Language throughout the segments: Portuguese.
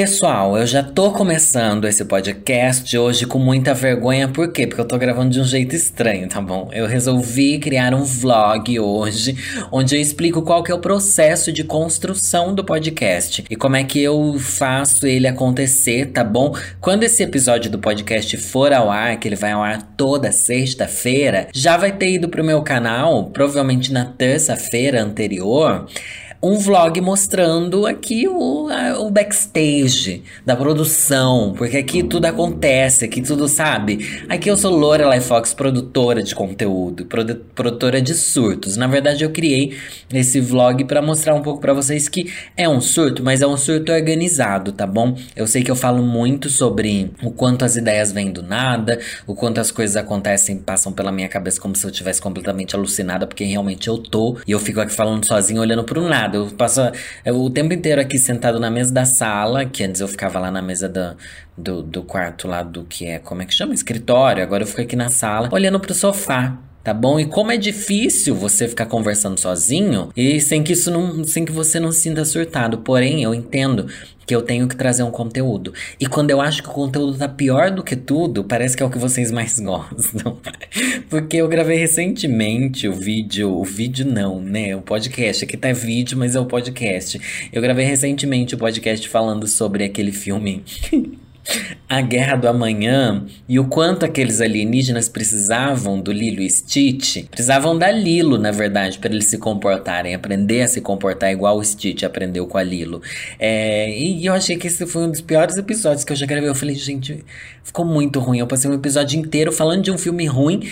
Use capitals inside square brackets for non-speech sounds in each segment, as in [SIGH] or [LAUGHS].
Pessoal, eu já tô começando esse podcast hoje com muita vergonha, por quê? Porque eu tô gravando de um jeito estranho, tá bom? Eu resolvi criar um vlog hoje, onde eu explico qual que é o processo de construção do podcast e como é que eu faço ele acontecer, tá bom? Quando esse episódio do podcast for ao ar, que ele vai ao ar toda sexta-feira, já vai ter ido pro meu canal, provavelmente na terça-feira anterior um vlog mostrando aqui o, a, o backstage da produção, porque aqui tudo acontece, aqui tudo sabe. Aqui eu sou Lorelai Fox, produtora de conteúdo, produ produtora de surtos. Na verdade, eu criei esse vlog para mostrar um pouco para vocês que é um surto, mas é um surto organizado, tá bom? Eu sei que eu falo muito sobre o quanto as ideias vêm do nada, o quanto as coisas acontecem, passam pela minha cabeça como se eu tivesse completamente alucinada, porque realmente eu tô, e eu fico aqui falando sozinho olhando pro nada Eu passo eu, o tempo inteiro aqui sentado na mesa da sala, que antes eu ficava lá na mesa do, do, do quarto lá do que é, como é que chama? Escritório. Agora eu fico aqui na sala, olhando pro sofá tá bom? E como é difícil você ficar conversando sozinho e sem que isso não, sem que você não se sinta surtado. Porém, eu entendo que eu tenho que trazer um conteúdo. E quando eu acho que o conteúdo tá pior do que tudo, parece que é o que vocês mais [LAUGHS] gostam. Porque eu gravei recentemente o vídeo, o vídeo não, né? O podcast. Aqui tá vídeo, mas é o podcast. Eu gravei recentemente o podcast falando sobre aquele filme [LAUGHS] a Guerra do Amanhã e o quanto aqueles alienígenas precisavam do Lilo e Stitch, precisavam da Lilo, na verdade, para eles se comportarem, aprender a se comportar igual o Stitch aprendeu com a Lilo. É, e eu achei que esse foi um dos piores episódios que eu já gravei. Eu falei, gente, ficou muito ruim. Eu passei um episódio inteiro falando de um filme ruim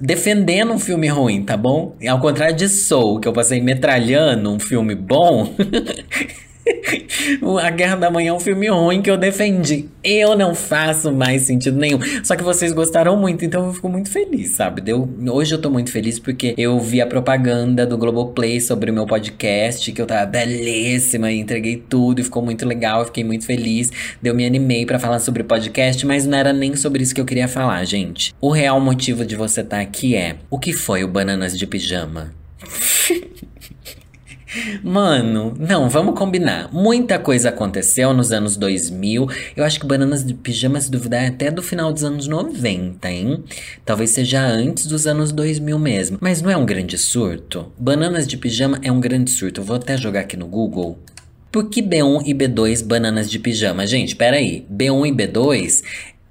defendendo um filme ruim, tá bom? Ao contrário de Soul, que eu passei metralhando um filme bom. [LAUGHS] [LAUGHS] A Guerra da Manhã é um filme ruim que eu defendi. Eu não faço mais sentido nenhum. Só que vocês gostaram muito, então eu fico muito feliz, sabe? Deu... Hoje eu tô muito feliz porque eu vi a propaganda do Globoplay sobre o meu podcast, que eu tava belíssima e entreguei tudo e ficou muito legal. Eu fiquei muito feliz. Eu me animei para falar sobre podcast, mas não era nem sobre isso que eu queria falar, gente. O real motivo de você estar tá aqui é: o que foi o Bananas de Pijama? [LAUGHS] Mano, não, vamos combinar. Muita coisa aconteceu nos anos 2000. Eu acho que Bananas de Pijama, se duvidar, é até do final dos anos 90, hein? Talvez seja antes dos anos 2000 mesmo. Mas não é um grande surto? Bananas de Pijama é um grande surto. Eu vou até jogar aqui no Google. Por que B1 e B2 bananas de pijama? Gente, peraí. B1 e B2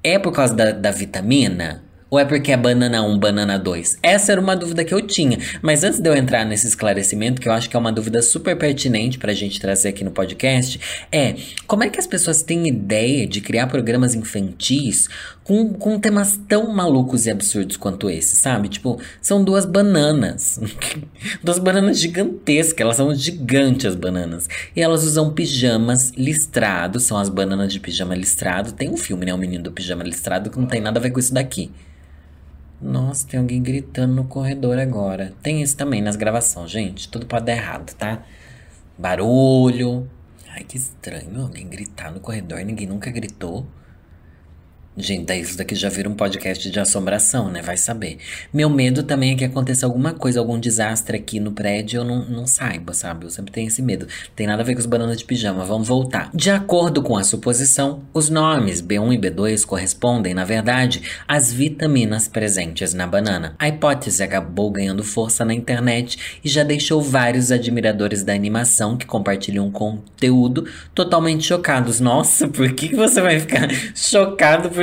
é por causa da, da vitamina? Ou é porque é banana 1, banana 2? Essa era uma dúvida que eu tinha. Mas antes de eu entrar nesse esclarecimento, que eu acho que é uma dúvida super pertinente pra gente trazer aqui no podcast, é como é que as pessoas têm ideia de criar programas infantis com, com temas tão malucos e absurdos quanto esse, sabe? Tipo, são duas bananas. [LAUGHS] duas bananas gigantescas, elas são gigantes as bananas. E elas usam pijamas listrados, são as bananas de pijama listrado. Tem um filme, né? O Menino do Pijama Listrado, que não tem nada a ver com isso daqui. Nossa, tem alguém gritando no corredor agora. Tem isso também nas gravações, gente. Tudo pode dar errado, tá? Barulho. Ai, que estranho alguém gritar no corredor. Ninguém nunca gritou. Gente, daí isso daqui já vira um podcast de assombração, né? Vai saber. Meu medo também é que aconteça alguma coisa, algum desastre aqui no prédio eu não, não saiba, sabe? Eu sempre tenho esse medo. Tem nada a ver com os bananas de pijama, vamos voltar. De acordo com a suposição, os nomes B1 e B2 correspondem, na verdade, às vitaminas presentes na banana. A hipótese acabou ganhando força na internet e já deixou vários admiradores da animação que compartilham conteúdo totalmente chocados. Nossa, por que você vai ficar [LAUGHS] chocado por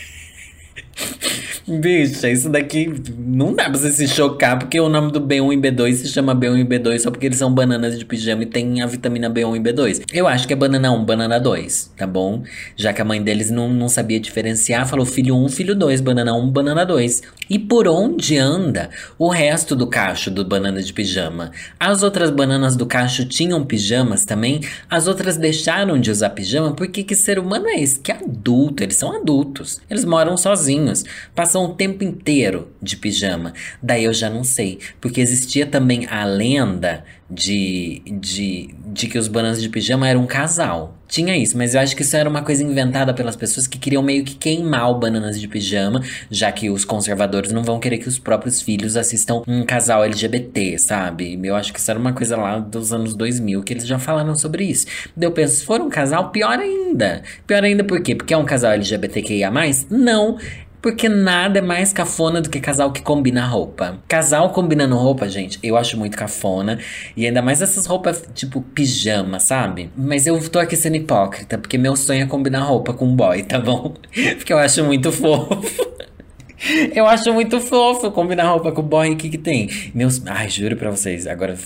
Bicha, isso daqui não dá pra você se chocar, porque o nome do B1 e B2 se chama B1 e B2 só porque eles são bananas de pijama e tem a vitamina B1 e B2. Eu acho que é banana 1, banana 2, tá bom? Já que a mãe deles não, não sabia diferenciar, falou filho 1, filho 2, banana 1, banana 2. E por onde anda o resto do cacho do banana de pijama? As outras bananas do cacho tinham pijamas também, as outras deixaram de usar pijama, porque que ser humano é esse? Que adulto, eles são adultos. Eles moram sozinhos, passou um tempo inteiro de pijama. Daí eu já não sei. Porque existia também a lenda de, de, de que os bananas de pijama eram um casal. Tinha isso, mas eu acho que isso era uma coisa inventada pelas pessoas que queriam meio que queimar o Bananas de Pijama, já que os conservadores não vão querer que os próprios filhos assistam um casal LGBT, sabe? Eu acho que isso era uma coisa lá dos anos 2000 que eles já falaram sobre isso. Eu penso, se for um casal, pior ainda. Pior ainda por quê? Porque é um casal LGBTQIA+? Não, porque nada é mais cafona do que casal que combina roupa. Casal combinando roupa, gente, eu acho muito cafona. Ainda mais essas roupas tipo pijama, sabe? Mas eu tô aqui sendo hipócrita, porque meu sonho é combinar roupa com um boy, tá bom? [LAUGHS] Porque eu acho muito fofo. [LAUGHS] Eu acho muito fofo combinar roupa com boy. O que que tem? Meus. Ai, juro pra vocês. Agora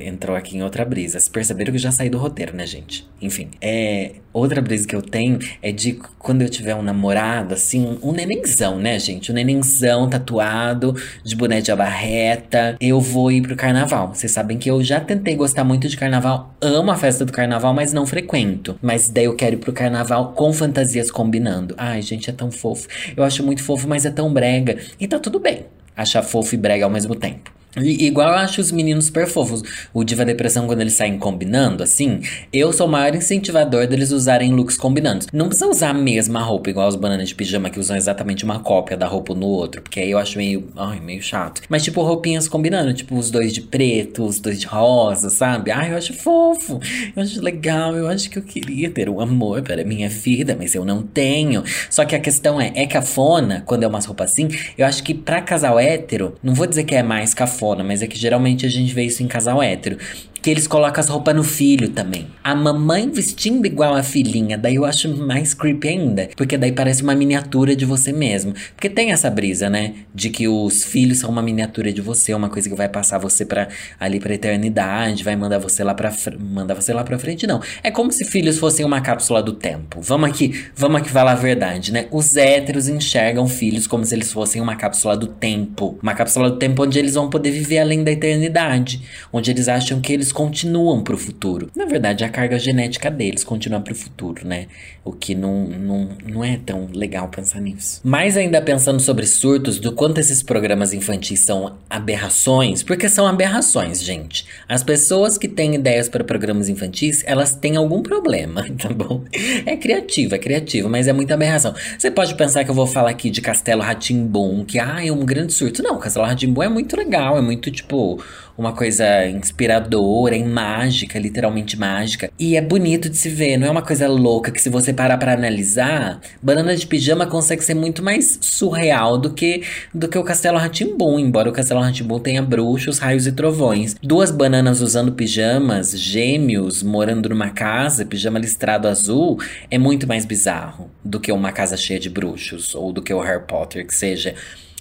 entrou aqui em outra brisa. Vocês perceberam que já saí do roteiro, né, gente? Enfim, é. Outra brisa que eu tenho é de quando eu tiver um namorado, assim, um nenenzão, né, gente? Um nenenzão tatuado, de boné de abarreta. Eu vou ir pro carnaval. Vocês sabem que eu já tentei gostar muito de carnaval. Amo a festa do carnaval, mas não frequento. Mas daí eu quero ir pro carnaval com fantasias combinando. Ai, gente, é tão fofo. Eu acho muito fofo, mas é tão brega. E tá tudo bem achar fofo e brega ao mesmo tempo. Igual eu acho os meninos super fofos. O Diva Depressão, quando eles saem combinando, assim, eu sou o maior incentivador deles usarem looks combinando. Não precisa usar a mesma roupa, igual os bananas de pijama que usam exatamente uma cópia da roupa no outro. Porque aí eu acho meio. Ai, meio chato. Mas, tipo, roupinhas combinando. Tipo, os dois de preto, os dois de rosa, sabe? Ai, eu acho fofo. Eu acho legal. Eu acho que eu queria ter um amor para minha vida, mas eu não tenho. Só que a questão é, é cafona, quando é umas roupas assim. Eu acho que pra casal hétero, não vou dizer que é mais cafona cafona, mas é que geralmente a gente vê isso em casal hétero que eles colocam as roupas no filho também. A mamãe vestindo igual a filhinha, daí eu acho mais creepy ainda, porque daí parece uma miniatura de você mesmo. Porque tem essa brisa, né, de que os filhos são uma miniatura de você, uma coisa que vai passar você para ali para eternidade, vai mandar você lá para mandar você lá para frente, não. É como se filhos fossem uma cápsula do tempo. Vamos aqui, vamos aqui falar a verdade, né? Os héteros enxergam filhos como se eles fossem uma cápsula do tempo, uma cápsula do tempo onde eles vão poder viver além da eternidade, onde eles acham que eles continuam para o futuro. Na verdade, a carga genética deles continua para o futuro, né? O que não, não, não é tão legal pensar nisso. Mais ainda pensando sobre surtos, do quanto esses programas infantis são aberrações, porque são aberrações, gente. As pessoas que têm ideias para programas infantis, elas têm algum problema, [LAUGHS] tá bom? É criativo, é criativo, mas é muita aberração. Você pode pensar que eu vou falar aqui de Castelo Ratimbum, que ah, é um grande surto. Não, Castelo Ratimbum é muito legal, é muito tipo uma coisa inspiradora e mágica, literalmente mágica. E é bonito de se ver, não é uma coisa louca que se você parar para analisar, Banana de Pijama consegue ser muito mais surreal do que do que o Castelo Ratimbum, embora o Castelo Ratimbum tenha bruxos, raios e trovões. Duas bananas usando pijamas, gêmeos morando numa casa, pijama listrado azul, é muito mais bizarro do que uma casa cheia de bruxos ou do que o Harry Potter que seja.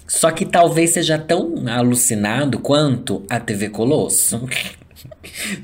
Só que talvez seja tão alucinado quanto a TV Colosso. [LAUGHS]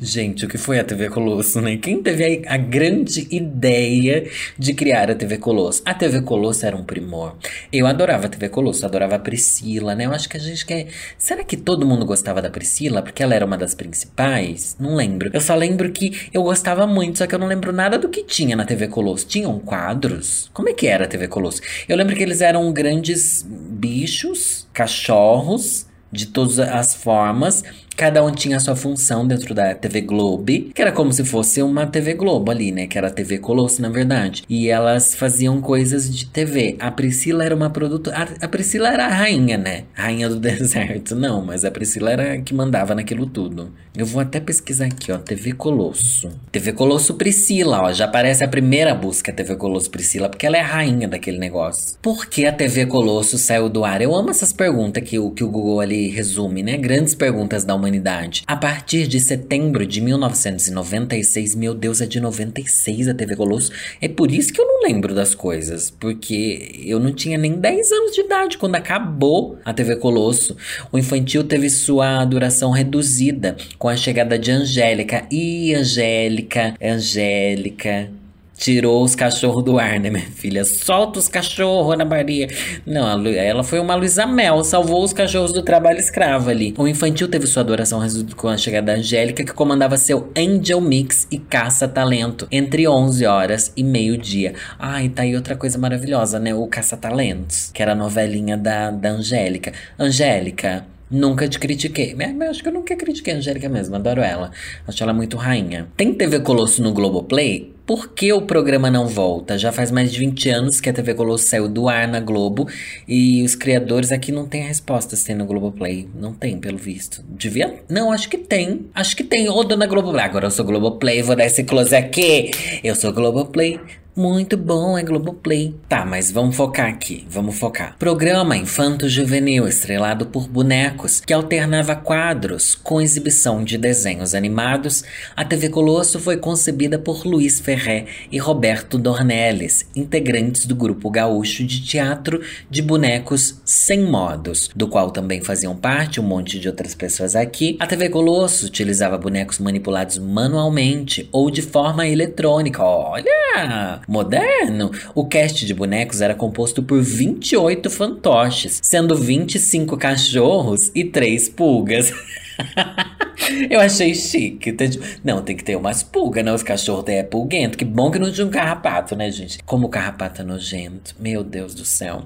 Gente, o que foi a TV Colosso, né? Quem teve a, a, grande ideia de criar a TV Colosso? A TV Colosso era um primor. Eu adorava a TV Colosso, adorava a Priscila, né? Eu acho que a gente quer. Será que todo mundo gostava da Priscila? Porque ela era uma das principais? Não lembro. Eu só lembro que eu gostava muito, só que eu não lembro nada do que tinha na TV Colosso. Tinham quadros? Como é que era a TV Colosso? Eu lembro que eles eram grandes bichos, cachorros de todas as formas Cada um tinha sua função dentro da TV Globo, que era como se fosse uma TV Globo ali, né? Que era a TV Colosso, na verdade. E elas faziam coisas de TV. A Priscila era uma produtora. A Priscila era a rainha, né? Rainha do [LAUGHS] deserto. Não, mas a Priscila era a que mandava naquilo tudo. Eu vou até pesquisar aqui, ó. TV Colosso. TV Colosso Priscila, ó. Já aparece a primeira busca, TV Colosso Priscila, porque ela é a rainha daquele negócio. Por que a TV Colosso saiu do ar? Eu amo essas perguntas que o, que o Google ali resume, né? Grandes perguntas da humanidade humanidade. A partir de setembro de 1996, meu Deus, é de 96 a TV Colosso. É por isso que eu não lembro das coisas, porque eu não tinha nem 10 anos de idade quando acabou a TV Colosso. O infantil teve sua duração reduzida com a chegada de Angélica. E Angélica, Angélica, tirou os cachorros do ar, né, minha filha? Solta os cachorros, Ana Maria. Não, ela foi uma Luísa Mel, salvou os cachorros do trabalho escravo ali. O infantil teve sua adoração com a chegada da Angélica, que comandava seu Angel Mix e caça-talento entre 11 horas e meio-dia. Ai, tá aí outra coisa maravilhosa, né? O Caça-Talentos, que era a novelinha da, da Angélica. Angélica, Nunca te critiquei. Mas acho que eu nunca critiquei a Angélica mesmo, adoro ela. Acho ela muito rainha. Tem TV Colosso no Globoplay? Por que o programa não volta? Já faz mais de 20 anos que a TV Colosso saiu do ar na Globo e os criadores aqui não têm a resposta se tem no Globoplay. Não tem, pelo visto. Devia? Não, acho que tem. Acho que tem. Ô, dona Globoplay. Agora eu sou Globoplay, vou dar esse close aqui. Eu sou Globoplay. Muito bom, é Globoplay. Tá, mas vamos focar aqui, vamos focar. Programa infanto-juvenil estrelado por bonecos, que alternava quadros com exibição de desenhos animados, a TV Colosso foi concebida por Luiz Ferré e Roberto Dornelles, integrantes do grupo gaúcho de teatro de bonecos sem modos, do qual também faziam parte um monte de outras pessoas aqui. A TV Colosso utilizava bonecos manipulados manualmente ou de forma eletrônica. Olha! Moderno, o cast de bonecos era composto por 28 fantoches, sendo 25 cachorros e 3 pulgas. [LAUGHS] Eu achei chique. Não, tem que ter umas pulgas, né? Os cachorros é pulguento. Que bom que não tinha um carrapato, né, gente? Como o carrapato é nojento. Meu Deus do céu.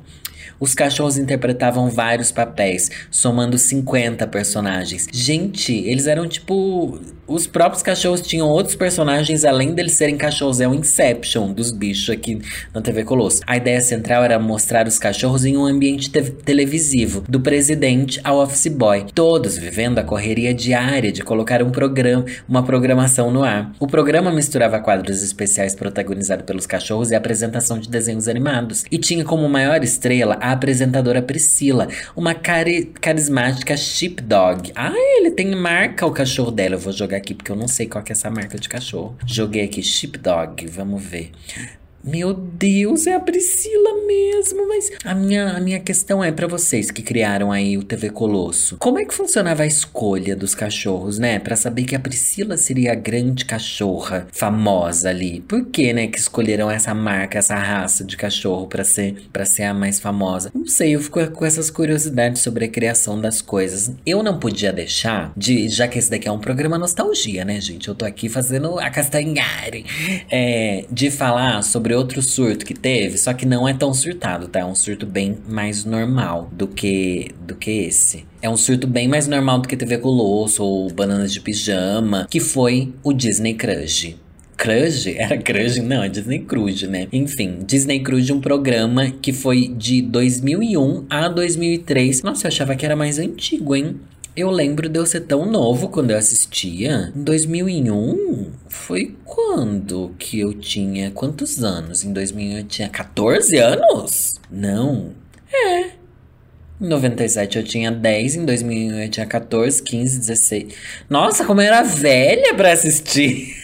Os cachorros interpretavam vários papéis, somando 50 personagens. Gente, eles eram tipo. Os próprios cachorros tinham outros personagens além deles serem cachorros. É o Inception dos bichos aqui na TV Colosso. A ideia central era mostrar os cachorros em um ambiente te televisivo, do presidente ao office boy, todos vivendo a correria diária de colocar um programa, uma programação no ar. O programa misturava quadros especiais protagonizados pelos cachorros e apresentação de desenhos animados, e tinha como maior estrela a apresentadora Priscila, uma cari carismática sheepdog. Ah, ele tem marca o cachorro dela. Eu vou jogar aqui porque eu não sei qual que é essa marca de cachorro. Joguei aqui sheepdog, vamos ver. Meu Deus, é a Priscila mesmo, mas a minha, a minha questão é para vocês que criaram aí o TV Colosso. Como é que funcionava a escolha dos cachorros, né? Para saber que a Priscila seria a grande cachorra famosa ali. Por que, né, que escolheram essa marca, essa raça de cachorro para ser para ser a mais famosa? Não sei, eu fico com essas curiosidades sobre a criação das coisas. Eu não podia deixar de, já que esse daqui é um programa nostalgia, né, gente? Eu tô aqui fazendo a castanhari, é, de falar sobre sobre outro surto que teve, só que não é tão surtado, tá? É um surto bem mais normal do que do que esse. É um surto bem mais normal do que TV Colosso ou Bananas de Pijama, que foi o Disney Crush. Crush? [LAUGHS] Era Crush? Não, é Disney Cruise, né? Enfim, Disney Cruise, um programa que foi de 2001 a 2003. Nossa, eu achava que era mais antigo, hein? Eu lembro de eu ser tão novo quando eu assistia. Em 2001? Foi quando que eu tinha quantos anos? Em 2001 eu tinha 14 anos? Não. É. Em 97 eu tinha 10, em 2001 eu tinha 14, 15, 16. Nossa, como eu era velha para assistir.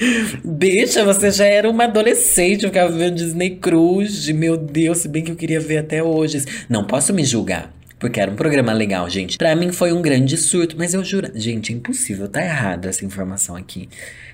[LAUGHS] Bicha, você já era uma adolescente, eu ficava vendo Disney Cruise. Meu Deus, se bem que eu queria ver até hoje. Não posso me julgar. Porque era um programa legal, gente. Para mim foi um grande surto, mas eu juro. Gente, é impossível, tá errado essa informação aqui.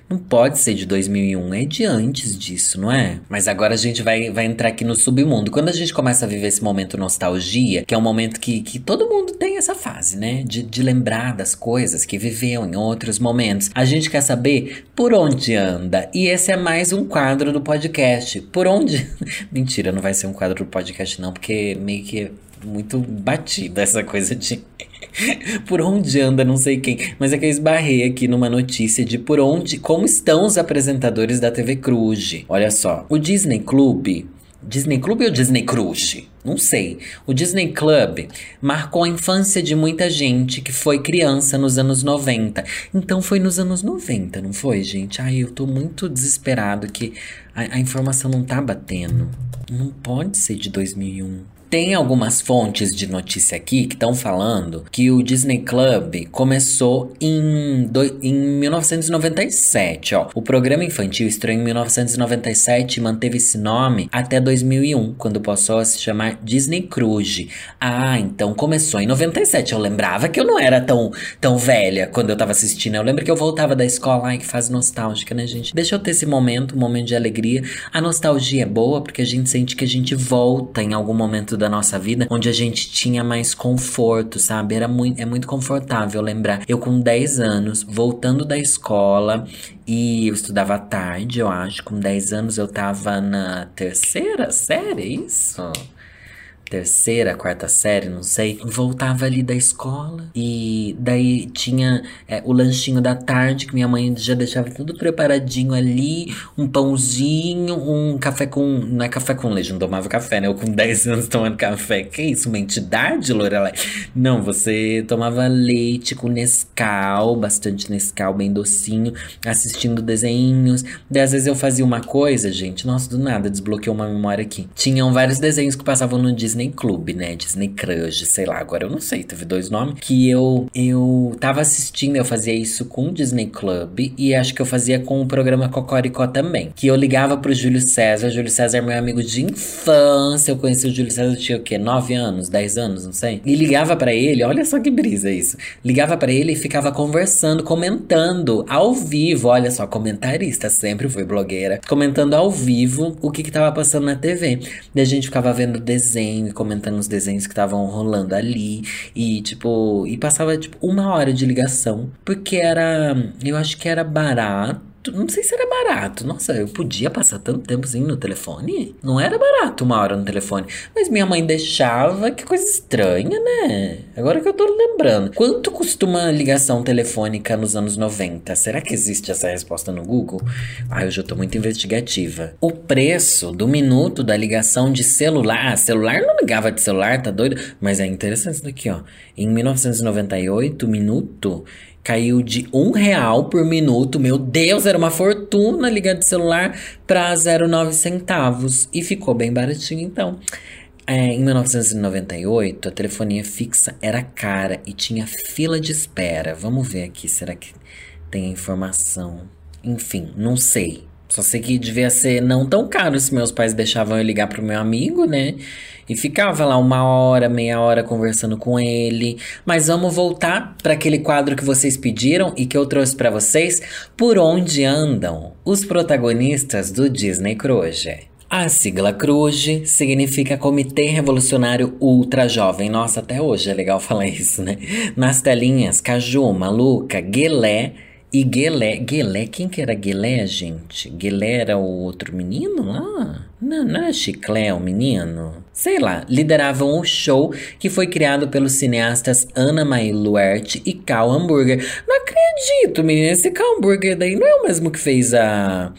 Não pode ser de 2001, é de antes disso, não é? Mas agora a gente vai, vai entrar aqui no submundo. Quando a gente começa a viver esse momento nostalgia, que é um momento que, que todo mundo tem essa fase, né? De, de lembrar das coisas que viveu em outros momentos. A gente quer saber por onde anda. E esse é mais um quadro do podcast. Por onde. [LAUGHS] Mentira, não vai ser um quadro do podcast, não, porque meio que muito batida essa coisa de [LAUGHS] por onde anda não sei quem. Mas é que eu esbarrei aqui numa notícia de por onde, como estão os apresentadores da TV Cruz. Olha só, o Disney Club Disney Club ou Disney Cruise? Não sei. O Disney Club marcou a infância de muita gente que foi criança nos anos 90. Então foi nos anos 90, não foi, gente? Ai, eu tô muito desesperado que a, a informação não tá batendo. Não pode ser de 2001. Tem algumas fontes de notícia aqui que estão falando que o Disney Club começou em, do, em 1997, ó. O programa infantil estreou em 1997 e manteve esse nome até 2001, quando passou a se chamar Disney Cruise. Ah, então começou em 97. Eu lembrava que eu não era tão, tão velha quando eu tava assistindo. Eu lembro que eu voltava da escola, ai que fase nostálgica, né, gente? Deixa eu ter esse momento, um momento de alegria. A nostalgia é boa porque a gente sente que a gente volta em algum momento da nossa vida onde a gente tinha mais conforto, sabe? Era muito, é muito confortável lembrar. Eu com 10 anos, voltando da escola e eu estudava à tarde, eu acho. Com 10 anos eu tava na terceira série, é isso? Terceira, quarta série, não sei, voltava ali da escola e daí tinha é, o lanchinho da tarde que minha mãe já deixava tudo preparadinho ali, um pãozinho, um café com, não é café com leite, não tomava café, né? Eu com 10 anos tomando café, que isso, uma entidade, Lorelai? Não, você tomava leite com Nescau, bastante Nescau, bem docinho, assistindo desenhos, daí às vezes eu fazia uma coisa, gente, nossa, do nada, desbloqueou uma memória aqui. Tinham vários desenhos que passavam no Disney Disney Club, né? Disney Crush, sei lá, agora eu não sei, teve dois nomes. Que eu, eu tava assistindo, eu fazia isso com o Disney Club e acho que eu fazia com o programa Cocoricó também. Que eu ligava pro Júlio César, Júlio César é meu amigo de infância. Eu conheci o Júlio César, tinha o quê? 9 anos, 10 anos, não sei. E ligava para ele, olha só que brisa isso. Ligava para ele e ficava conversando, comentando ao vivo. Olha só, comentarista, sempre foi blogueira. Comentando ao vivo o que que tava passando na TV. Daí a gente ficava vendo desenho e comentando os desenhos que estavam rolando ali. E, tipo, e passava, tipo, uma hora de ligação. Porque era. Eu acho que era barato não sei se era barato. Nossa, eu podia passar tanto tempo assim no telefone? Não era barato uma hora no telefone. Mas minha mãe deixava, que coisa estranha, né? Agora que eu tô lembrando. Quanto costuma ligação telefônica nos anos 90? Será que existe essa resposta no Google? Ah, eu já tô muito investigativa. O preço do minuto da ligação de celular. Ah, celular não ligava de celular, tá doido? Mas é interessante isso daqui, ó. Em 1998, minuto caiu de um real por minuto. Meu Deus, era uma fortuna ligar de celular para 0,9 centavos. E ficou bem baratinho, então. É, em 1998, a telefonia fixa era cara e tinha fila de espera. Vamos ver aqui, será que tem informação? Enfim, não sei. Só sei que devia ser não tão caro se meus pais deixavam eu ligar pro meu amigo, né? E ficava lá uma hora, meia hora conversando com ele. Mas vamos voltar para aquele quadro que vocês pediram e que eu trouxe para vocês. Por onde andam os protagonistas do Disney Cruise? A sigla CRUJ significa Comitê Revolucionário Ultra Jovem. Nossa, até hoje é legal [LAUGHS] falar isso, né? Nas telinhas, Caju, Maluca, Guelé e Guelé, Guelé, quem que era Guelé, gente? Guelé era o outro menino lá? Não, não é Chiclé o menino? Sei lá, lideravam o show que foi criado pelos cineastas Ana May Luerte e Cal Hamburger. Não acredito, menina, esse Cal Hamburger daí não é o mesmo que fez a...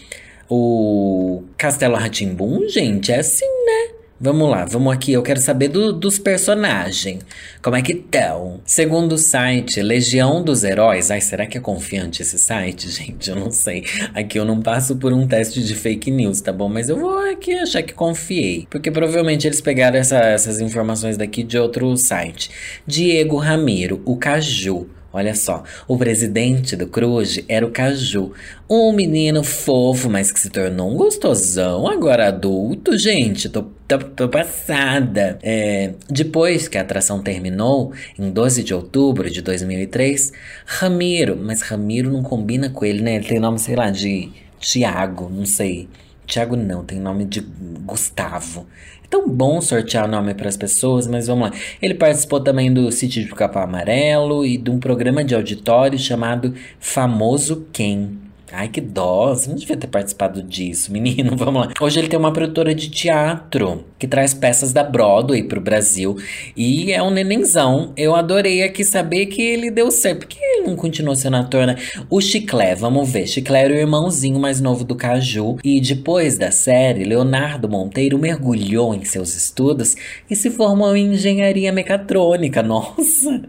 O Castelo Ratimbum, gente? É assim, né? Vamos lá, vamos aqui. Eu quero saber do, dos personagens. Como é que estão? Segundo o site Legião dos Heróis. Ai, será que é confiante esse site, [LAUGHS] gente? Eu não sei. Aqui eu não passo por um teste de fake news, tá bom? Mas eu vou aqui achar que confiei. Porque provavelmente eles pegaram essa, essas informações daqui de outro site. Diego Ramiro, o Caju. Olha só, o presidente do Cruz era o Caju, um menino fofo, mas que se tornou um gostosão, agora adulto, gente, tô, tô, tô passada. É, depois que a atração terminou, em 12 de outubro de 2003, Ramiro, mas Ramiro não combina com ele, né? Ele tem nome, sei lá, de Tiago, não sei. Tiago não, tem nome de Gustavo. É tão bom sortear nome para as pessoas, mas vamos lá. Ele participou também do Sítio de Capão Amarelo e de um programa de auditório chamado Famoso Quem. Ai, que dó, você não devia ter participado disso, menino, [LAUGHS] vamos lá. Hoje ele tem uma produtora de teatro que traz peças da Broadway pro Brasil e é um nenenzão. Eu adorei aqui saber que ele deu certo. Por que ele não continuou sendo ator, né? O Chiclé, vamos ver. Chiclé era o irmãozinho mais novo do Caju e depois da série, Leonardo Monteiro mergulhou em seus estudos e se formou em engenharia mecatrônica. [LAUGHS] Nossa!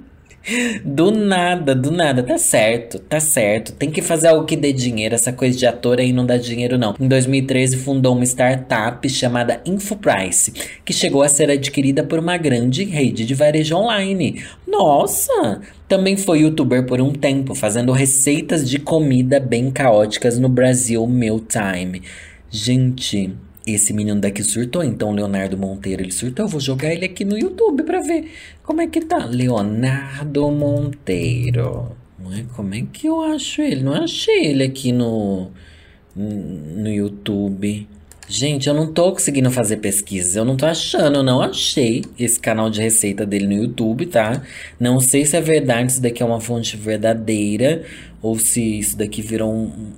Do nada, do nada. Tá certo, tá certo. Tem que fazer algo que dê dinheiro. Essa coisa de ator aí não dá dinheiro, não. Em 2013, fundou uma startup chamada InfoPrice, que chegou a ser adquirida por uma grande rede de varejo online. Nossa! Também foi youtuber por um tempo, fazendo receitas de comida bem caóticas no Brasil Meal Time. Gente, esse menino daqui surtou, então Leonardo Monteiro ele surtou. Eu vou jogar ele aqui no YouTube pra ver como é que tá. Leonardo Monteiro. Como é que eu acho ele? Não achei ele aqui no, no YouTube. Gente, eu não tô conseguindo fazer pesquisas. Eu não tô achando, eu não achei esse canal de receita dele no YouTube, tá? Não sei se é verdade, se daqui é uma fonte verdadeira ou se isso daqui virou um,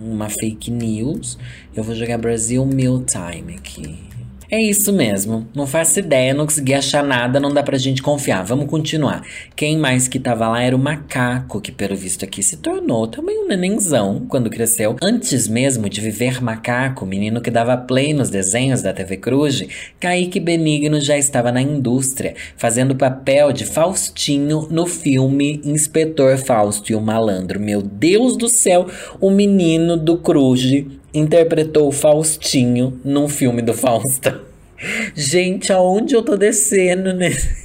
uma fake news. Eu vou jogar Brasil Meal Time aqui. É isso mesmo. Não faço ideia, não consegui achar nada, não dá pra gente confiar. Vamos continuar. Quem mais que tava lá era o macaco, que pelo visto aqui se tornou também um nenenzão quando cresceu. Antes mesmo de viver macaco, menino que dava play nos desenhos da TV Cruz, Kaique Benigno já estava na indústria, fazendo papel de Faustinho no filme Inspetor Fausto e o Malandro. Meu Deus do céu, o menino do Cruz interpretou Faustinho num filme do Fausto. [LAUGHS] Gente, aonde eu tô descendo nesse.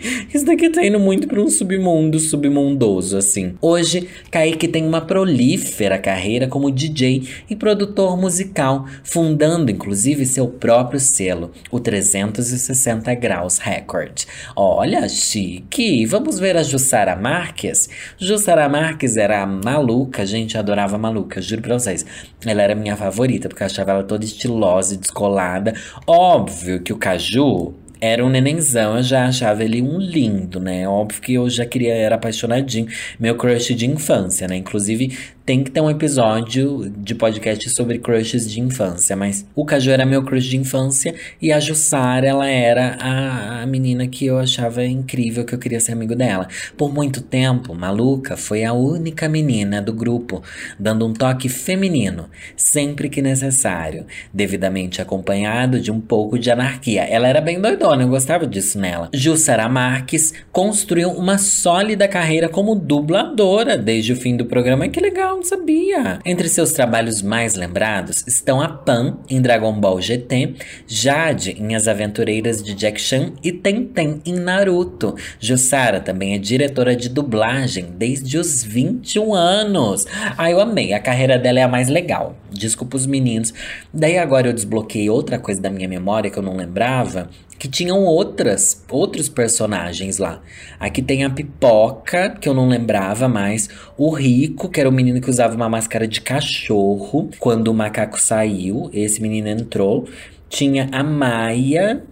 [LAUGHS] Isso daqui tá indo muito para um submundo submundoso, assim. Hoje, Kaique tem uma prolífera carreira como DJ e produtor musical, fundando inclusive seu próprio selo, o 360 Graus Record. Olha, chique! Vamos ver a Jussara Marques? Jussara Marques era maluca, gente, adorava maluca, juro pra vocês. Ela era minha favorita, porque eu achava ela toda estilosa e descolada. Óbvio que o Caju era um nenenzão, eu já achava ele um lindo, né? Óbvio que eu já queria, era apaixonadinho, meu crush de infância, né? Inclusive, tem que ter um episódio de podcast sobre crushes de infância, mas o Caju era meu crush de infância e a Jussara, ela era a, a menina que eu achava incrível, que eu queria ser amigo dela. Por muito tempo, Maluca foi a única menina do grupo, dando um toque feminino, sempre que necessário, devidamente acompanhado de um pouco de anarquia. Ela era bem doidona, eu gostava disso nela. Jussara Marques construiu uma sólida carreira como dubladora desde o fim do programa. Que legal! Não sabia. Entre seus trabalhos mais lembrados estão a Pan em Dragon Ball GT, Jade em As Aventureiras de Jack Chan e Tenten em Naruto. Jussara também é diretora de dublagem desde os 21 anos. Ah, eu amei. A carreira dela é a mais legal. Desculpa os meninos. Daí agora eu desbloqueei outra coisa da minha memória que eu não lembrava, que tinham outras, outros personagens lá. Aqui tem a Pipoca, que eu não lembrava mais, o Rico, que era o menino que usava uma máscara de cachorro quando o macaco saiu, esse menino entrou. Tinha a Maia,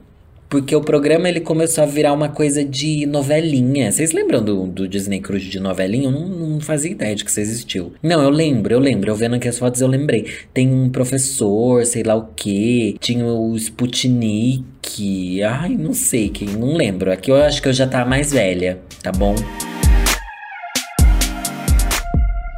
porque o programa ele começou a virar uma coisa de novelinha. Vocês lembram do, do Disney Cruise de novelinha? Eu não, não fazia ideia de que isso existiu. Não, eu lembro, eu lembro. Eu vendo aqui as fotos eu lembrei. Tem um professor, sei lá o quê. Tinha o Sputnik. Ai, não sei quem, não lembro. Aqui eu acho que eu já tava mais velha, tá bom?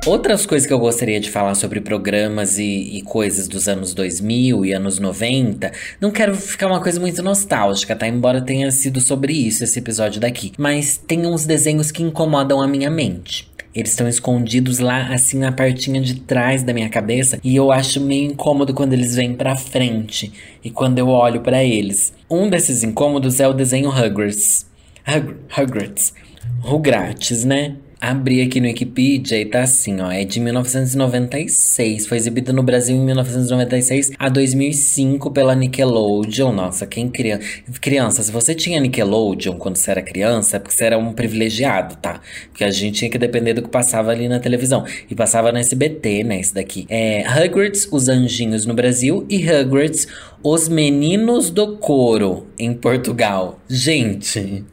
Outras coisas que eu gostaria de falar sobre programas e, e, coisas dos anos 2000 e anos 90, não quero ficar uma coisa muito nostálgica, tá? Embora tenha sido sobre isso esse episódio daqui. Mas tem uns desenhos que incomodam a minha mente. Eles estão escondidos lá, assim, na partinha de trás da minha cabeça. E eu acho meio incômodo quando eles vêm pra frente. E quando eu olho para eles. Um desses incômodos é o desenho Hugwarts. Hug Hugwarts. Rugrats, né? Abri aqui no Wikipedia e tá assim, ó. É de 1996. Foi exibido no Brasil em 1996 a 2005 pela Nickelodeon. Nossa, quem criança. Criança, se você tinha Nickelodeon quando você era criança, é porque você era um privilegiado, tá? Porque a gente tinha que depender do que passava ali na televisão. E passava no SBT, né? Esse daqui. É Hogwarts, Os Anjinhos no Brasil e Hogwarts, Os Meninos do Coro em Portugal. Gente.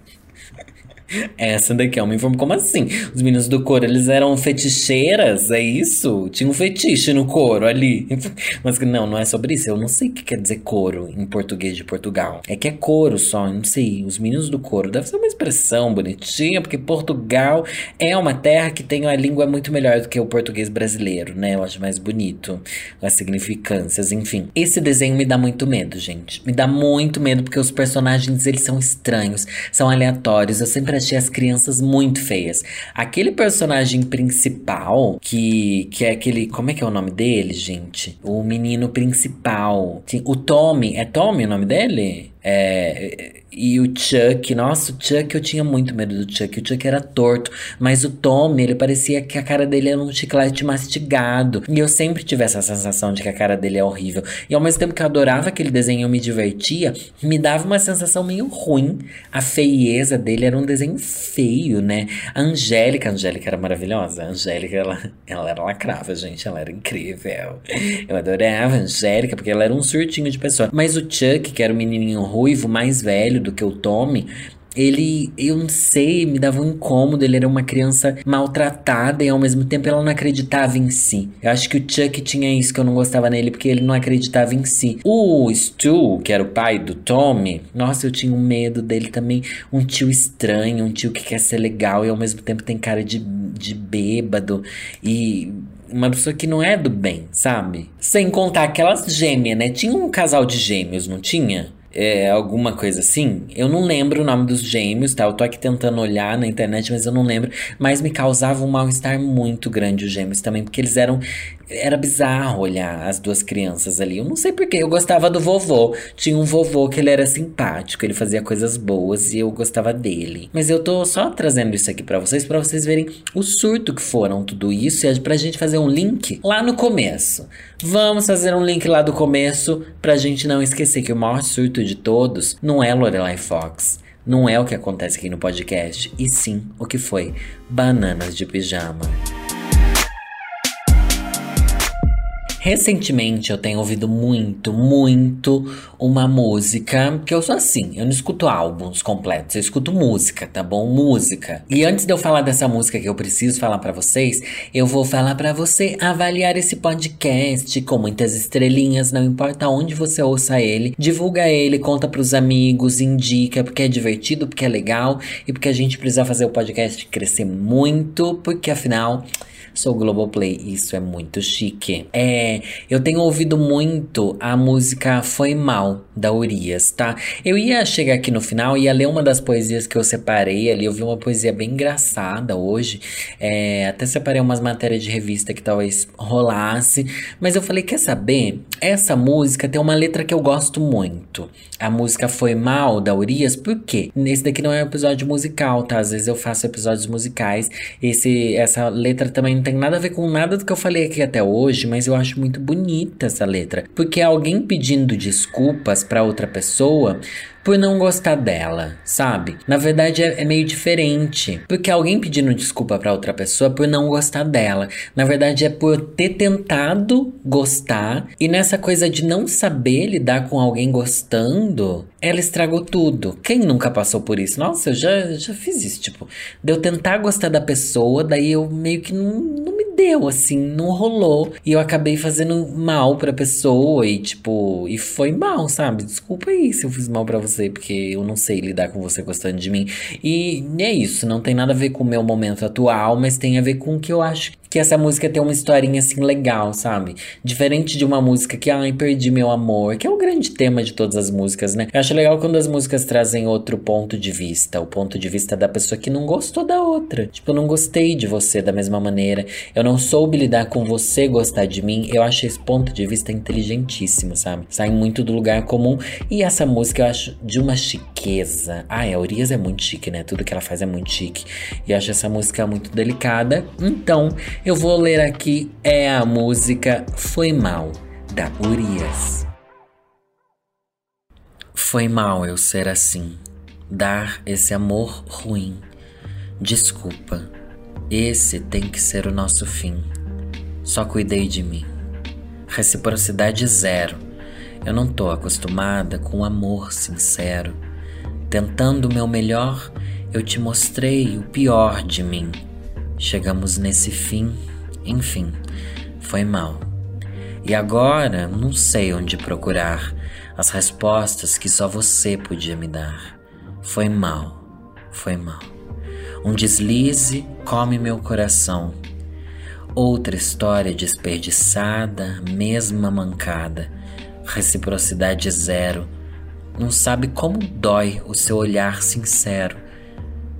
Essa daqui é uma informação. Como assim? Os meninos do coro, eles eram feticheiras? É isso? Tinha um fetiche no coro ali. [LAUGHS] Mas não, não é sobre isso. Eu não sei o que quer dizer coro em português de Portugal. É que é coro só, não sei. Os meninos do coro. Deve ser uma expressão bonitinha, porque Portugal é uma terra que tem uma língua muito melhor do que o português brasileiro, né? Eu acho mais bonito. As significâncias, enfim. Esse desenho me dá muito medo, gente. Me dá muito medo porque os personagens, eles são estranhos, são aleatórios. Eu sempre achei as crianças muito feias. Aquele personagem principal, que, que é aquele. Como é que é o nome dele, gente? O menino principal. O Tommy. É Tommy o nome dele? É, e o Chuck, nossa, o Chuck eu tinha muito medo do Chuck. O Chuck era torto, mas o Tommy, ele parecia que a cara dele era um chiclete mastigado. E eu sempre tive essa sensação de que a cara dele é horrível. E ao mesmo tempo que eu adorava aquele desenho, eu me divertia, me dava uma sensação meio ruim. A feieza dele era um desenho feio, né? A Angélica, a Angélica era maravilhosa. A Angélica, ela, ela era lacrava, gente. Ela era incrível. Eu adorava a Angélica, porque ela era um surtinho de pessoa. Mas o Chuck, que era o menininho ruivo mais velho do que o Tommy, ele, eu não sei, me dava um incômodo. Ele era uma criança maltratada e ao mesmo tempo ela não acreditava em si. Eu acho que o Chuck tinha isso que eu não gostava nele, porque ele não acreditava em si. O Stu, que era o pai do Tommy, nossa, eu tinha um medo dele também. Um tio estranho, um tio que quer ser legal e ao mesmo tempo tem cara de, de bêbado. E uma pessoa que não é do bem, sabe? Sem contar aquelas gêmeas, né? Tinha um casal de gêmeos, não tinha? É, alguma coisa assim. Eu não lembro o nome dos gêmeos, tá? Eu tô aqui tentando olhar na internet, mas eu não lembro. Mas me causava um mal-estar muito grande os gêmeos também, porque eles eram era bizarro olhar as duas crianças ali. Eu não sei porquê. Eu gostava do vovô. Tinha um vovô que ele era simpático, ele fazia coisas boas e eu gostava dele. Mas eu tô só trazendo isso aqui para vocês, para vocês verem o surto que foram tudo isso e pra gente fazer um link lá no começo. Vamos fazer um link lá do começo pra gente não esquecer que o maior surto de todos não é Lorelai Fox. Não é o que acontece aqui no podcast, e sim o que foi Bananas de Pijama. Recentemente eu tenho ouvido muito, muito uma música que eu sou assim, eu não escuto álbuns completos, eu escuto música, tá bom? Música. E antes de eu falar dessa música que eu preciso falar para vocês, eu vou falar para você avaliar esse podcast com muitas estrelinhas, não importa onde você ouça ele, divulga ele, conta pros amigos, indica, porque é divertido, porque é legal e porque a gente precisa fazer o podcast crescer muito, porque afinal sou Globoplay. Isso é muito chique. É, eu tenho ouvido muito a música Foi Mal, da Urias, tá? Eu ia chegar aqui no final e ia ler uma das poesias que eu separei ali. Eu vi uma poesia bem engraçada hoje. É, até separei umas matérias de revista que talvez rolasse. Mas eu falei, quer saber? Essa música tem uma letra que eu gosto muito. A música Foi Mal, da Urias, por quê? Esse daqui não é um episódio musical, tá? Às vezes eu faço episódios musicais. Esse, essa letra também não tem nada a ver com nada do que eu falei aqui até hoje, mas eu acho muito bonita essa letra. Porque é alguém pedindo desculpas para outra pessoa por não gostar dela, sabe? Na verdade é, é meio diferente, porque alguém pedindo desculpa para outra pessoa por não gostar dela. Na verdade é por ter tentado gostar e nessa coisa de não saber lidar com alguém gostando, ela estragou tudo. Quem nunca passou por isso? Nossa, eu já, já fiz isso, tipo, de eu tentar gostar da pessoa, daí eu meio que não, não me deu, assim, não rolou. E eu acabei fazendo mal pra pessoa e, tipo, e foi mal, sabe? Desculpa aí se eu fiz mal pra você porque eu não sei lidar com você gostando de mim. E é isso, não tem nada a ver com o meu momento atual, mas tem a ver com o que eu acho que essa música tem uma historinha assim legal, sabe? Diferente de uma música que, ai, perdi meu amor, que é o grande tema de todas as músicas, né? Eu acho legal quando as músicas trazem outro ponto de vista, o ponto de vista da pessoa que não gostou da outra. Tipo, eu não gostei de você da mesma maneira, eu não soube lidar com você gostar de mim. Eu acho esse ponto de vista inteligentíssimo, sabe? Sai muito do lugar comum e essa música eu acho de uma chiqueza. Ai, a Urias é muito chique, né? Tudo que ela faz é muito chique. E eu acho essa música muito delicada. Então, eu vou ler aqui é a música Foi Mal, da Urias. Foi mal eu ser assim, dar esse amor ruim. Desculpa, esse tem que ser o nosso fim. Só cuidei de mim. Reciprocidade zero. Eu não tô acostumada com amor sincero. Tentando o meu melhor, eu te mostrei o pior de mim. Chegamos nesse fim, enfim, foi mal. E agora não sei onde procurar as respostas que só você podia me dar. Foi mal, foi mal. Um deslize come meu coração. Outra história desperdiçada, mesma mancada. Reciprocidade zero. Não sabe como dói o seu olhar sincero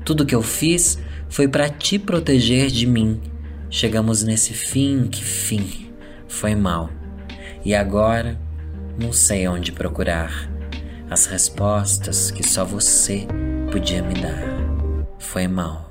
Tudo que eu fiz foi para te proteger de mim. Chegamos nesse fim, que fim. Foi mal. E agora, não sei onde procurar as respostas que só você podia me dar. Foi mal.